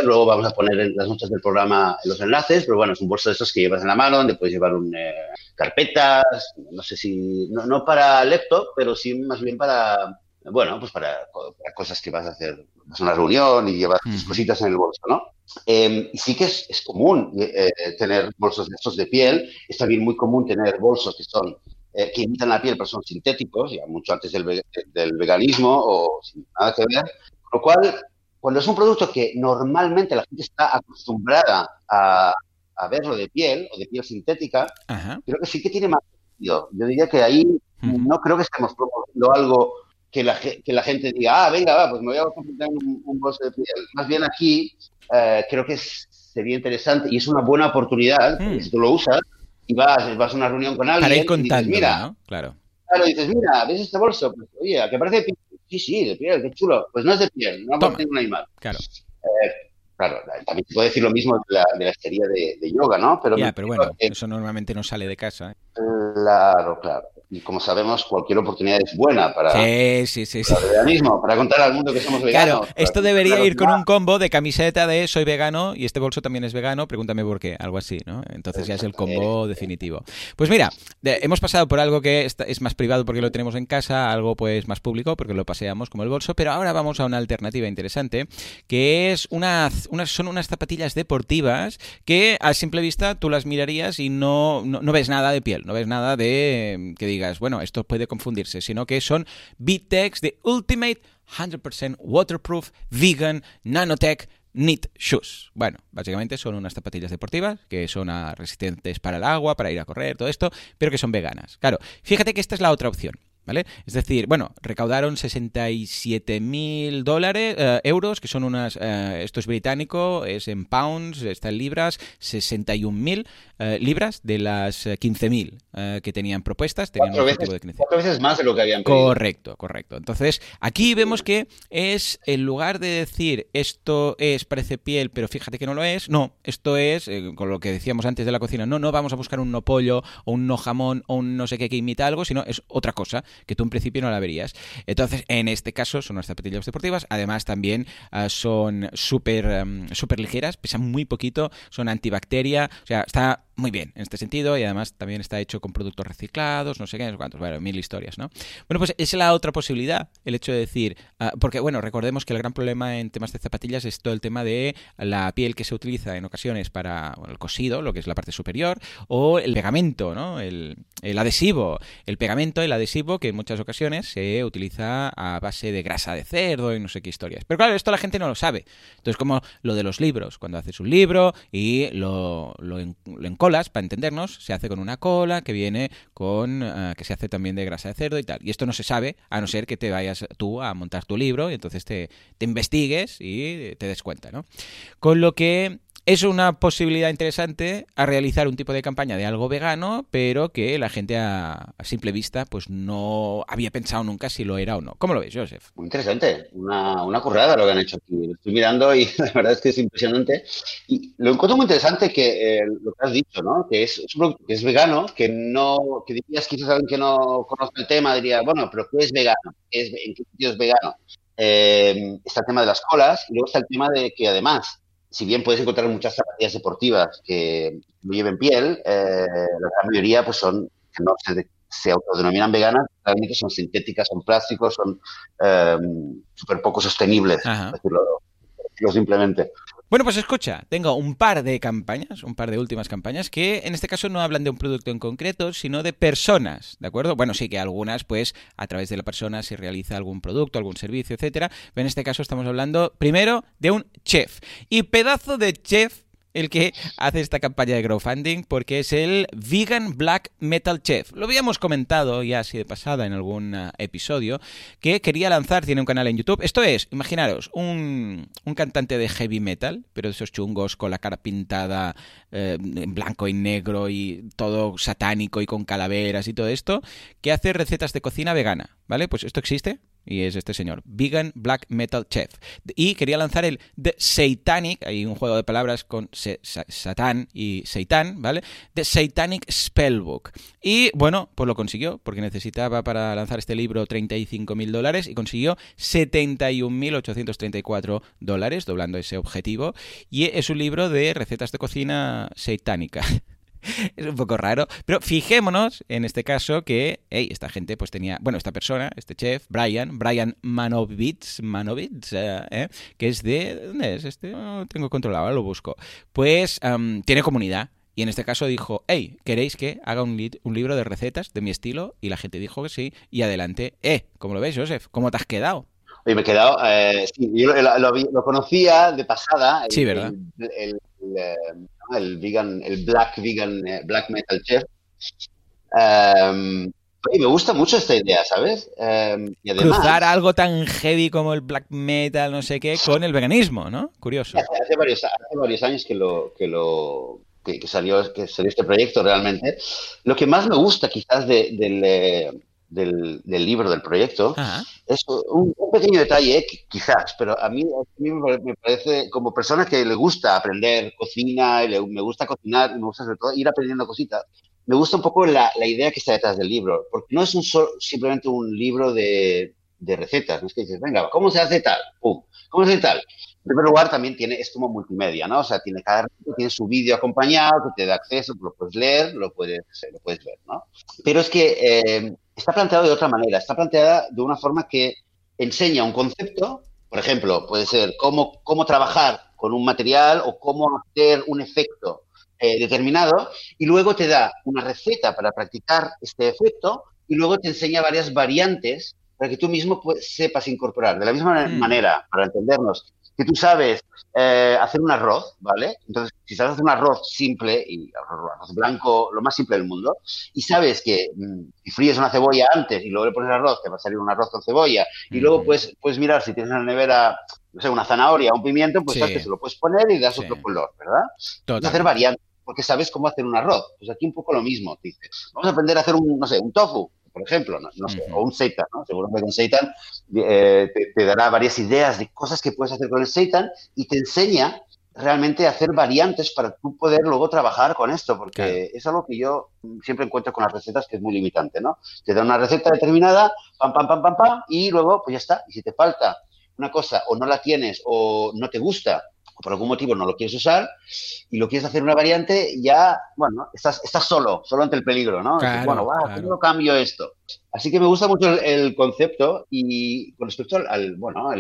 Luego vamos a poner en las notas del programa los enlaces, pero bueno, es un bolso de esos que llevas en la mano, donde puedes llevar un, eh, carpetas, no sé si, no, no, para laptop, pero sí más bien para, bueno, pues para, cosas que vas a hacer, vas a una reunión y llevas tus cositas en el bolso, ¿no? Eh, y sí que es, es común tener bolsos de estos de piel, es también muy común tener bolsos que son eh, que imitan la piel, pero son sintéticos, ya mucho antes del, veganismo o sin nada que ver. Con lo cual, cuando es un producto que normalmente la gente está acostumbrada a, verlo de piel o de piel sintética, creo que sí que tiene más sentido. Yo diría que ahí no creo que estemos promoviendo algo que la, que la gente diga, ah, venga, va, pues me voy a comprar un, bolso de piel. Más bien aquí eh, creo que sería interesante y es una buena oportunidad, mm. si tú lo usas, y vas, vas a una reunión con alguien. Para ir contando, mira, ¿no? Claro. Claro, dices, mira, ¿ves este bolso? Pues, oye, ¿a qué parece de piel? Sí, sí, de piel, qué chulo. Pues no es de piel, no aparece ningún animal. Claro. Eh, claro, también se puede decir lo mismo de la, de la estería de, de, yoga, ¿no? Pero, ya, pero bueno, eso normalmente no sale de casa. ¿eh? Claro, claro y como sabemos, cualquier oportunidad es buena para, sí, sí, sí, para el veganismo, para contar al mundo que somos veganos. Claro, esto debería ir con un combo de camiseta de soy vegano y este bolso también es vegano, pregúntame por qué, algo así, ¿no? Entonces ya es el combo definitivo. Pues mira, hemos pasado por algo que es más privado porque lo tenemos en casa, algo pues más público porque lo paseamos como el bolso, pero ahora vamos a una alternativa interesante que es una, son unas zapatillas deportivas que a simple vista tú las mirarías y no, no, no ves nada de piel, no ves nada de que digas bueno, esto puede confundirse, sino que son Bitex de Ultimate 100% Waterproof Vegan Nanotech Knit Shoes. Bueno, básicamente son unas zapatillas deportivas que son resistentes para el agua, para ir a correr, todo esto, pero que son veganas. Claro, fíjate que esta es la otra opción. ¿Vale? Es decir, bueno, recaudaron 67 mil dólares, eh, euros, que son unas, eh, esto es británico, es en pounds, está en libras, 61 mil eh, libras de las 15 mil que tenían propuestas. Tenían cuatro, veces, de cuatro veces más de lo que habían pedido. Correcto, correcto. Entonces, aquí vemos que es, en lugar de decir esto es, parece piel, pero fíjate que no lo es, no, esto es, con lo que decíamos antes de la cocina, no, no vamos a buscar un no pollo o un no jamón o un no sé qué que imita algo, sino es otra cosa que tú en principio no la verías. Entonces, en este caso son unas zapatillas deportivas, además también uh, son súper um, super ligeras, pesan muy poquito, son antibacteria, o sea, está muy bien en este sentido y además también está hecho con productos reciclados, no sé qué, no sé cuántos, bueno, mil historias, ¿no? Bueno, pues es la otra posibilidad, el hecho de decir, uh, porque bueno, recordemos que el gran problema en temas de zapatillas es todo el tema de la piel que se utiliza en ocasiones para bueno, el cosido, lo que es la parte superior, o el pegamento, ¿no? El, el adhesivo, el pegamento, el adhesivo que en muchas ocasiones se utiliza a base de grasa de cerdo y no sé qué historias. Pero claro, esto la gente no lo sabe. Entonces, como lo de los libros, cuando haces un libro y lo, lo, lo encolas, para entendernos, se hace con una cola que viene con, uh, que se hace también de grasa de cerdo y tal. Y esto no se sabe, a no ser que te vayas tú a montar tu libro y entonces te, te investigues y te des cuenta, ¿no? Con lo que es una posibilidad interesante a realizar un tipo de campaña de algo vegano, pero que la gente a, a, simple vista pues no había pensado nunca si lo era o no. ¿Cómo lo ves, Joseph? Muy interesante, una, una currada lo que han hecho aquí. Lo estoy mirando y (laughs) la verdad es que es impresionante. Y lo encuentro muy interesante que eh, lo que has dicho, ¿no? Que es, es un producto que es vegano, que no, que dirías quizás alguien que no conoce el tema diría, bueno, pero ¿qué es vegano? ¿Qué es, ¿En qué sentido es vegano? Eh, está el tema de las colas y luego está el tema de que además si bien puedes encontrar muchas zapatillas deportivas que no lleven piel, eh, la gran mayoría pues son que no se, se autodenominan veganas, realmente son sintéticas, son plásticos, son eh, súper poco sostenibles, decirlo, decirlo simplemente. Bueno, pues escucha, tengo un par de campañas, un par de últimas campañas, que en este caso no hablan de un producto en concreto, sino de personas, ¿de acuerdo? Bueno, sí que algunas, pues, a través de la persona se realiza algún producto, algún servicio, etcétera, pero en este caso estamos hablando, primero, de un chef. Y pedazo de chef el que hace esta campaña de crowdfunding porque es el Vegan Black Metal Chef. Lo habíamos comentado ya así de pasada en algún uh, episodio que quería lanzar, tiene un canal en YouTube. Esto es, imaginaros, un, un cantante de heavy metal, pero de esos chungos con la cara pintada eh, en blanco y negro y todo satánico y con calaveras y todo esto, que hace recetas de cocina vegana, ¿vale? Pues esto existe, y es este señor, Vegan Black Metal Chef. Y quería lanzar el The Satanic, hay un juego de palabras con Satán y Seitan, ¿vale? The Satanic Spellbook. Y bueno, pues lo consiguió, porque necesitaba para lanzar este libro 35 mil dólares y consiguió 71.834 dólares, doblando ese objetivo. Y es un libro de recetas de cocina satánica. (laughs) es un poco raro. Pero fijémonos en este caso que, hey, esta gente pues tenía, bueno, esta persona, este chef, Brian, Brian Manovitz, Manovitz, eh, que es de, ¿dónde es este? No tengo controlado, lo busco. Pues um, tiene comunidad. Y en este caso dijo, hey, ¿queréis que haga un, li un, libro de recetas de mi estilo? Y la gente dijo que sí. Y adelante, eh, ¿cómo lo ves, Joseph? ¿Cómo te has quedado? Oye, me he quedado, eh, sí, yo lo, lo, lo, conocía de pasada. El, sí, ¿verdad? El, el, el, vegan, el black vegan, black metal chef. Um, me gusta mucho esta idea, ¿sabes? Um, y además, Cruzar algo tan heavy como el black metal, no sé qué, con el veganismo, ¿no? Curioso. Hace, hace, varios, hace varios, años que lo, que lo que, que, salió, que salió este proyecto realmente. Lo que más me gusta quizás de, del, del, del, libro, del proyecto, Ajá. es un, un, pequeño detalle, quizás, pero a mí, a mí, me parece, como persona que le gusta aprender cocina, y le, me gusta cocinar, me gusta sobre todo ir aprendiendo cositas, me gusta un poco la, la idea que está detrás del libro, porque no es un solo, simplemente un libro de, de, recetas, no es que dices, venga, ¿cómo se hace tal? ¡Pum! ¿Cómo se hace tal? En primer lugar, también tiene, es como multimedia, ¿no? O sea, tiene cada tiene su vídeo acompañado que te da acceso, lo puedes leer, lo puedes, lo puedes ver, ¿no? Pero es que eh, está planteado de otra manera, está planteada de una forma que enseña un concepto, por ejemplo, puede ser cómo, cómo trabajar con un material o cómo hacer un efecto eh, determinado, y luego te da una receta para practicar este efecto, y luego te enseña varias variantes para que tú mismo pues, sepas incorporar. De la misma mm. manera, para entendernos, que tú sabes eh, hacer un arroz, ¿vale? Entonces, si sabes hacer un arroz simple y arroz blanco, lo más simple del mundo, y sabes que mm, si fríes una cebolla antes y luego le pones arroz, te va a salir un arroz con cebolla, y luego puedes, puedes mirar si tienes en la nevera, no sé, una zanahoria o un pimiento, pues sabes que se lo puedes poner y das otro color, ¿verdad? Hacer variantes, porque sabes cómo hacer un arroz. Pues aquí un poco lo mismo, dices. Vamos a aprender a hacer un, no sé, un tofu por ejemplo, no, sé, o un seitan, ¿no? Seguro que con seitan eh, te, dará varias ideas de cosas que puedes hacer con el seitan y te enseña realmente a hacer variantes para tú poder luego trabajar con esto, porque es algo que yo siempre encuentro con las recetas que es muy limitante, ¿no? Te da una receta determinada, pam, pam, pam, pam, pam, y luego pues ya está. Y si te falta una cosa o no la tienes o no te gusta o por algún motivo no lo quieres usar y lo quieres hacer una variante, ya, bueno, estás, estás solo, solo ante el peligro, ¿no? bueno, va, ¿cómo cambio esto? Así que me gusta mucho el, concepto y con respecto al, bueno,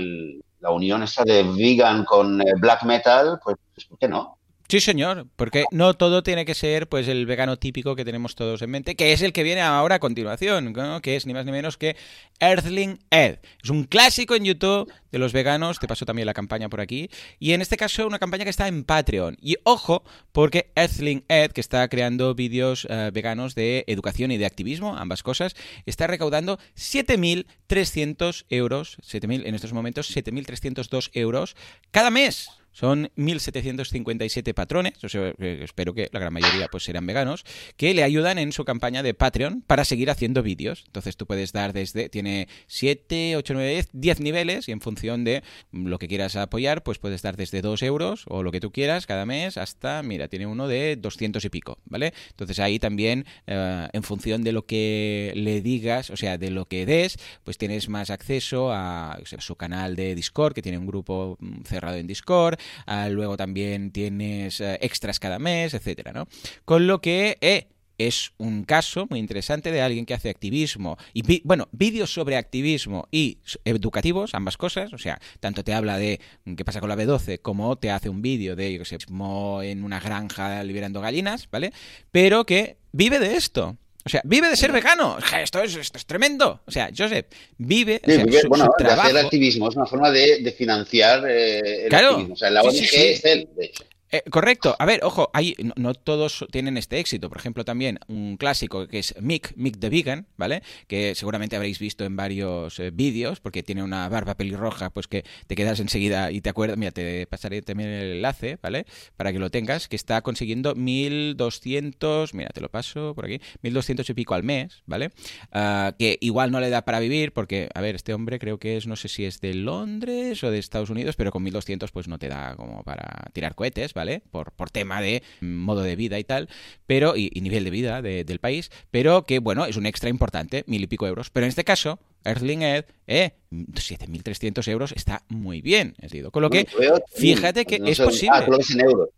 la unión esa de vegan con eh, black metal, pues, pues ¿por qué no? Sí, señor, porque no todo tiene que ser pues el vegano típico que tenemos todos en mente, que es el que viene ahora a continuación, que es ni más ni menos que Earthling Ed. Es un clásico en YouTube de los veganos, te paso también la campaña por aquí, y en este caso una campaña que está en Patreon. Y ojo, porque Earthling Ed, que está creando vídeos eh, veganos de educación y de activismo, ambas cosas, está recaudando 7.300 euros, 7.000 en estos momentos, 7.302 euros cada mes. Son 1.757 patrones, o sea, espero que la gran mayoría pues serán veganos, que le ayudan en su campaña de Patreon para seguir haciendo vídeos. Entonces tú puedes dar desde, tiene 7, 8, 9, 10, 10 niveles y en función de lo que quieras apoyar, pues puedes dar desde 2 euros o lo que tú quieras cada mes hasta, mira, tiene uno de 200 y pico, ¿vale? Entonces ahí también, eh, en función de lo que le digas, o sea, de lo que des, pues tienes más acceso a su canal de Discord, que tiene un grupo mm, cerrado en Discord, Ah, luego también tienes eh, extras cada mes, etcétera, ¿no? Con lo que eh, es un caso muy interesante de alguien que hace activismo y bueno, vídeos sobre activismo y educativos, ambas cosas, o sea, tanto te habla de qué pasa con la B12 como te hace un vídeo de, yo sé, en una granja liberando gallinas, ¿vale? Pero que vive de esto. O sea, vive de ser vegano. Esto es, esto es tremendo. O sea, Joseph vive. bueno, de hacer activismo es una forma de, financiar eh, el activismo. O sea, la ONG es él, de hecho. Eh, correcto. A ver, ojo, hay, no, todos tienen este éxito. Por ejemplo, también un clásico que es Mick, Mick the Vegan, ¿vale? Que seguramente habréis visto en varios eh, vídeos, porque tiene una barba pelirroja, pues que te quedas enseguida y te acuerdas. Mira, te pasaré también el enlace, ¿vale? Para que lo tengas, que está consiguiendo 1200, mira, te lo paso por aquí, 1200 y pico al mes, ¿vale? Ah, que igual no le da para vivir, porque, a ver, este hombre creo que es, no sé si es de Londres o de Estados Unidos, pero con 1200 pues no te da como para tirar cohetes, ¿vale? Por, por tema de modo de vida y tal, pero, y, nivel de vida del país, pero que, bueno, es un extra importante, mil y pico euros. Pero en este caso, Earthling Ed, eh, 7.300 euros está muy bien, es decir, con lo que, fíjate que es posible. Ah, en euros.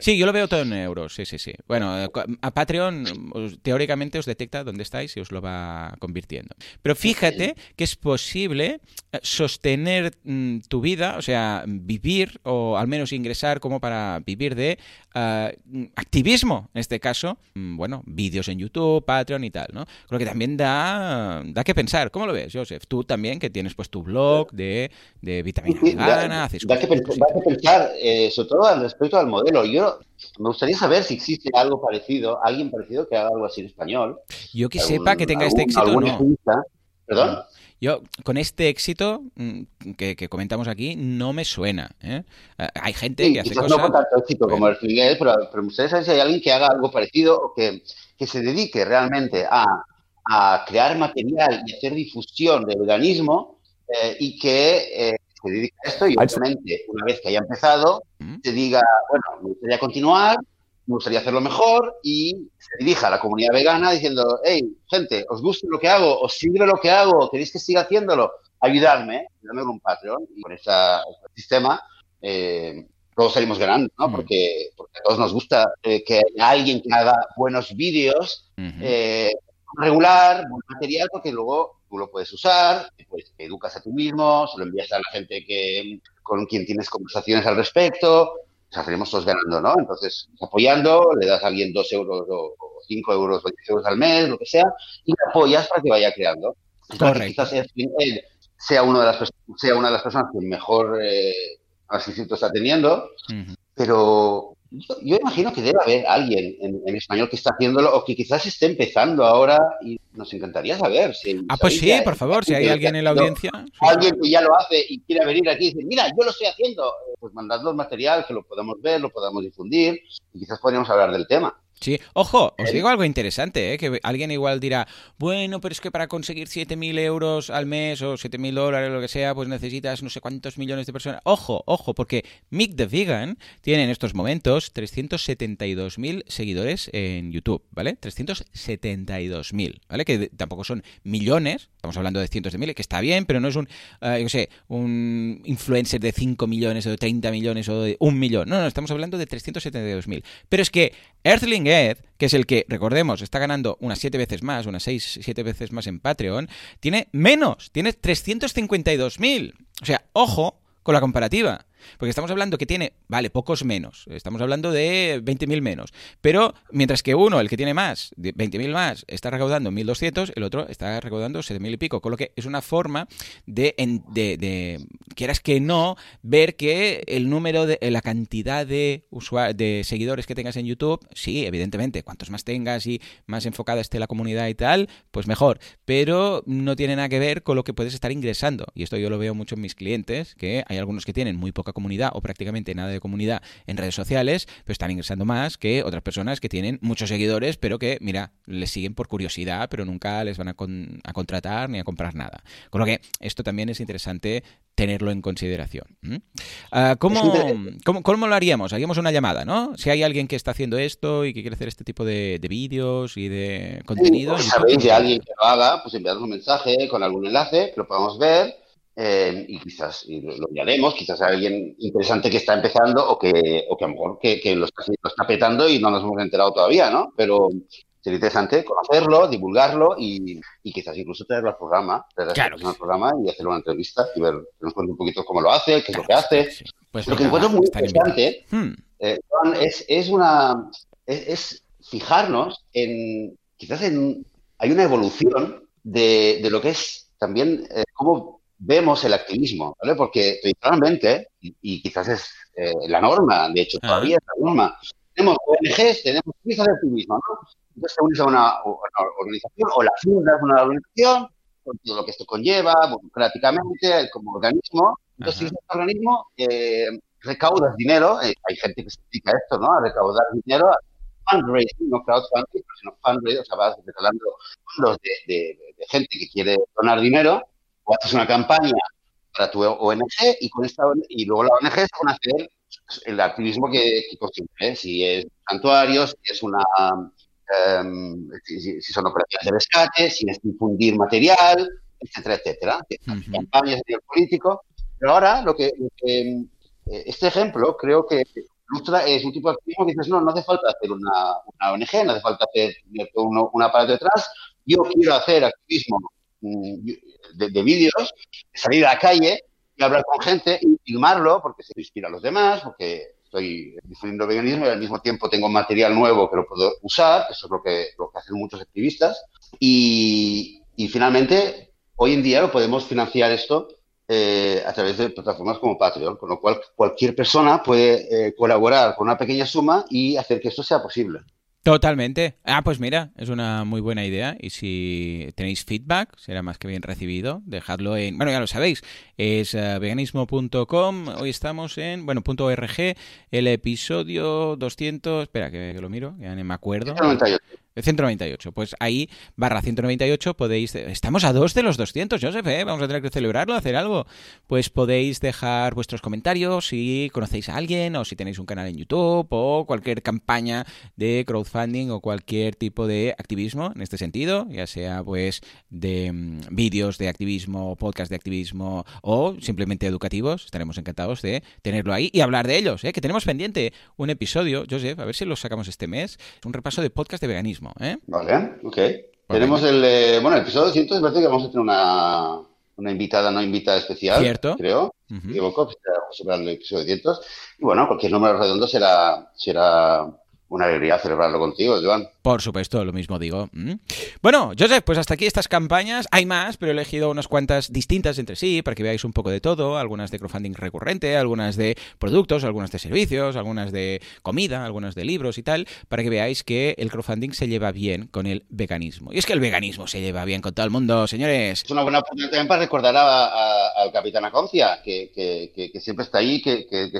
Sí, yo lo veo todo en euros, sí, sí, sí. Bueno, eh, a Patreon teóricamente os detecta dónde estáis y os lo va convirtiendo. Pero fíjate que es posible eh, sostener mm, tu vida, o sea, vivir o al menos ingresar como para vivir de eh, activismo, en este caso, mm, bueno, vídeos en YouTube, Patreon y tal, ¿no? Creo que también da, da que pensar. ¿Cómo lo ves, Joseph? Tú también, que tienes pues tu blog de, de vitamina vegana, haces da, que pensar, da que pensar sobre todo al respecto al modelo yo me gustaría saber si existe algo parecido, alguien parecido que haga algo así en español. Yo que sepa que tenga este éxito, no. ¿Perdón? Yo, con este éxito mm, que, comentamos aquí, no me suena. ¿eh? Eh, hay gente que hace cosas... No con tanto éxito como el Figuel, pero, pero me gustaría saber si hay alguien que haga algo parecido o que, que se dedique realmente a, a, crear material y hacer difusión del veganismo eh, y que se dedica a esto y obviamente una vez que haya empezado, te diga, bueno, me gustaría continuar, me gustaría hacerlo mejor y se dirija a la comunidad vegana diciendo, hey, gente, ¿os gusta lo que hago? ¿Os sirve lo que hago? ¿Queréis que siga haciéndolo? Ayudadme, ayudadme con un Patreon y con ese sistema eh, todos salimos ganando, ¿no? Porque, porque a todos nos gusta eh, que haya alguien que haga buenos vídeos, eh, regular, buen material, porque luego tú lo puedes usar, pues te educas a ti mismo, se lo envías a la gente que, con quien tienes conversaciones al respecto, salimos todos ganando, ¿no? Entonces, apoyando, le das a alguien dos euros o, cinco euros o diez euros al mes, lo que sea, y le apoyas para que vaya creando. Correcto. Quizás él sea, uno de las, sea una de las personas que mejor eh, está teniendo, pero yo, imagino que debe haber alguien en, español que está haciéndolo o que quizás esté empezando ahora y nos encantaría saber. Si ah, pues sí, por favor, si hay alguien en la audiencia. Alguien que ya lo hace y quiere venir aquí y decir, mira, yo lo estoy haciendo, pues mandadnos material que lo podamos ver, lo podamos difundir y quizás podríamos hablar del tema. Sí, ojo, os digo algo interesante, ¿eh? que alguien igual dirá, bueno, pero es que para conseguir 7.000 euros al mes o 7.000 dólares, lo que sea, pues necesitas no sé cuántos millones de personas. Ojo, ojo, porque Mick the Vegan tiene en estos momentos 372.000 seguidores en YouTube, ¿vale? 372.000, ¿vale? Que tampoco son millones, estamos hablando de cientos de miles, que está bien, pero no es un, uh, yo sé, un influencer de 5 millones o de 30 millones o de un millón. No, no, estamos hablando de 372.000. Pero es que Earthling Ed, que es el que, recordemos, está ganando unas 7 veces más, unas 6, 7 veces más en Patreon, tiene menos, tiene 352.000. O sea, ojo con la comparativa. Porque estamos hablando que tiene, vale, pocos menos, estamos hablando de 20.000 menos, pero mientras que uno, el que tiene más, 20.000 más, está recaudando 1.200, el otro está recaudando 7.000 y pico, con lo que es una forma de, de, quieras que no, ver que el número de, la cantidad de, de seguidores que tengas en YouTube, sí, evidentemente, cuantos más tengas y más enfocada esté la comunidad y tal, pues mejor, pero no tiene nada que ver con lo que puedes estar ingresando, y esto yo lo veo mucho en mis clientes, que hay algunos que tienen muy poca comunidad o prácticamente nada de comunidad en redes sociales, pero están ingresando más que otras personas que tienen muchos seguidores, pero que, mira, les siguen por curiosidad, pero nunca les van a, a contratar ni a comprar nada. Con lo que esto también es interesante tenerlo en consideración. Ah, ¿cómo, ¿cómo, lo haríamos? Haríamos una llamada, ¿no? Si hay alguien que está haciendo esto y que quiere hacer este tipo de, vídeos y de contenido. si sabéis de alguien que lo haga, pues enviadnos un mensaje con algún enlace que lo podamos ver eh, y quizás y lo, miraremos, quizás hay alguien interesante que está empezando o que, o que a lo mejor que, que lo, está, lo, está, petando y no nos hemos enterado todavía, ¿no? Pero sería interesante conocerlo, divulgarlo y, y quizás incluso traerlo al programa, traerlo al programa y hacer una entrevista y ver, un poquito cómo lo hace, qué es lo que hace. Pues lo que encuentro muy interesante hmm. eh, es, es, una es, es, fijarnos en quizás en hay una evolución de, de lo que es también eh, cómo vemos el activismo, ¿vale? Porque tradicionalmente, y, quizás es eh, la norma, de hecho, todavía es la norma, tenemos ONGs, tenemos de activismo, ¿no? Entonces se une a una, organización o la fundas una organización, con todo lo que esto conlleva, burocráticamente, como organismo. Entonces, si este organismo eh, recaudas dinero, eh, hay gente que se dedica a esto, ¿no? A recaudar dinero, fundraising, no crowdfunding, sino fundraising, o sea, vas fondos de, de, de gente que quiere donar dinero o haces una campaña para tu ONG y con esta y luego la ONG se van a hacer el activismo que, que ¿eh? si es santuarios, si es una em, si, son operaciones de rescate, si es difundir material, etcétera, etcétera, campañas de político. Pero ahora lo que, eh, este ejemplo creo que ilustra es un tipo de activismo que dices, no, no hace falta hacer una, una ONG, no hace falta hacer un, un aparato detrás, yo quiero hacer activismo Mm, de, vídeos, salir a la calle y hablar con gente y filmarlo porque se inspira a los demás, porque estoy difundiendo veganismo y al mismo tiempo tengo material nuevo que lo puedo usar, eso es lo que, lo que hacen muchos activistas. Y, finalmente, hoy en día lo podemos financiar esto eh, a través de plataformas como Patreon, con lo cual cualquier persona puede eh, colaborar con una pequeña suma y hacer que esto sea posible. Totalmente. Ah, pues mira, es una muy buena idea. Y si tenéis feedback, será más que bien recibido. Dejadlo en. Bueno, ya lo sabéis. Es uh, veganismo.com. Hoy estamos en. Bueno, punto .org. El episodio 200. Espera, que, que lo miro. Ya no me acuerdo. 198. Pues ahí, barra 198, podéis... Estamos a dos de los 200, Joseph, ¿eh? Vamos a tener que celebrarlo, hacer algo. Pues podéis dejar vuestros comentarios si conocéis a alguien o si tenéis un canal en YouTube o cualquier campaña de crowdfunding o cualquier tipo de activismo en este sentido, ya sea pues de mm, vídeos de activismo, podcast de activismo o simplemente educativos. Estaremos encantados de tenerlo ahí y hablar de ellos, ¿eh? Que tenemos pendiente un episodio, Joseph, a ver si lo sacamos este mes, un repaso de podcast de veganismo. ¿Eh? Vale, ok. Tenemos el, eh, bueno, el episodio 200 parece que vamos a tener una, una invitada no invitada especial, ¿Cierto? creo. Uh -huh. equivoco, pues, el episodio 200. Y bueno, cualquier número redondo será, será una alegría celebrarlo contigo, Joan. Por supuesto, lo mismo digo. ¿Mm? Bueno, Joseph, pues hasta aquí estas campañas. Hay más, pero he elegido unas cuantas distintas entre sí para que veáis un poco de todo. Algunas de crowdfunding recurrente, algunas de productos, algunas de servicios, algunas de comida, algunas de libros y tal, para que veáis que el crowdfunding se lleva bien con el veganismo. Y es que el veganismo se lleva bien con todo el mundo, señores. Es una buena oportunidad también para recordar al capitán Aconcia, que, que, siempre está ahí, que, es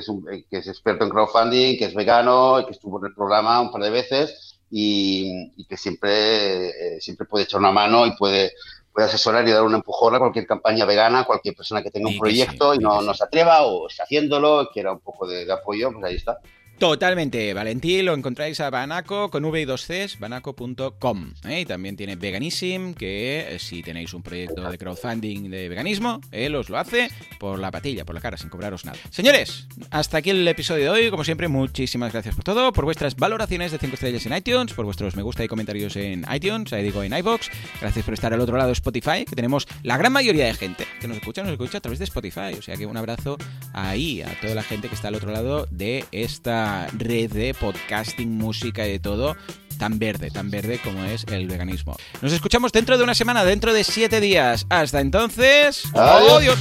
que es experto en crowdfunding, que es vegano, que estuvo en el programa un par de veces y, que siempre, eh, siempre puede echar una mano y puede, puede asesorar y dar un empujón a cualquier campaña vegana, cualquier persona que tenga un proyecto y no, no, se atreva o esté haciéndolo, quiera un poco de, de apoyo, pues ahí está. Totalmente, Valentín lo encontráis a Banaco con V y 2 Cs, banaco.com. ¿eh? Y también tiene Veganism, que eh, si tenéis un proyecto de crowdfunding de veganismo, él os lo hace por la patilla, por la cara, sin cobraros nada. Señores, hasta aquí el episodio de hoy. Como siempre, muchísimas gracias por todo, por vuestras valoraciones de 5 estrellas en iTunes, por vuestros me gusta y comentarios en iTunes, ahí digo en iBox. Gracias por estar al otro lado de Spotify, que tenemos la gran mayoría de gente que nos escucha, nos escucha a través de Spotify. O sea que un abrazo ahí a toda la gente que está al otro lado de esta red de podcasting, música y de todo tan verde, tan verde como es el veganismo. Nos escuchamos dentro de una semana, dentro de siete días. Hasta entonces, adiós.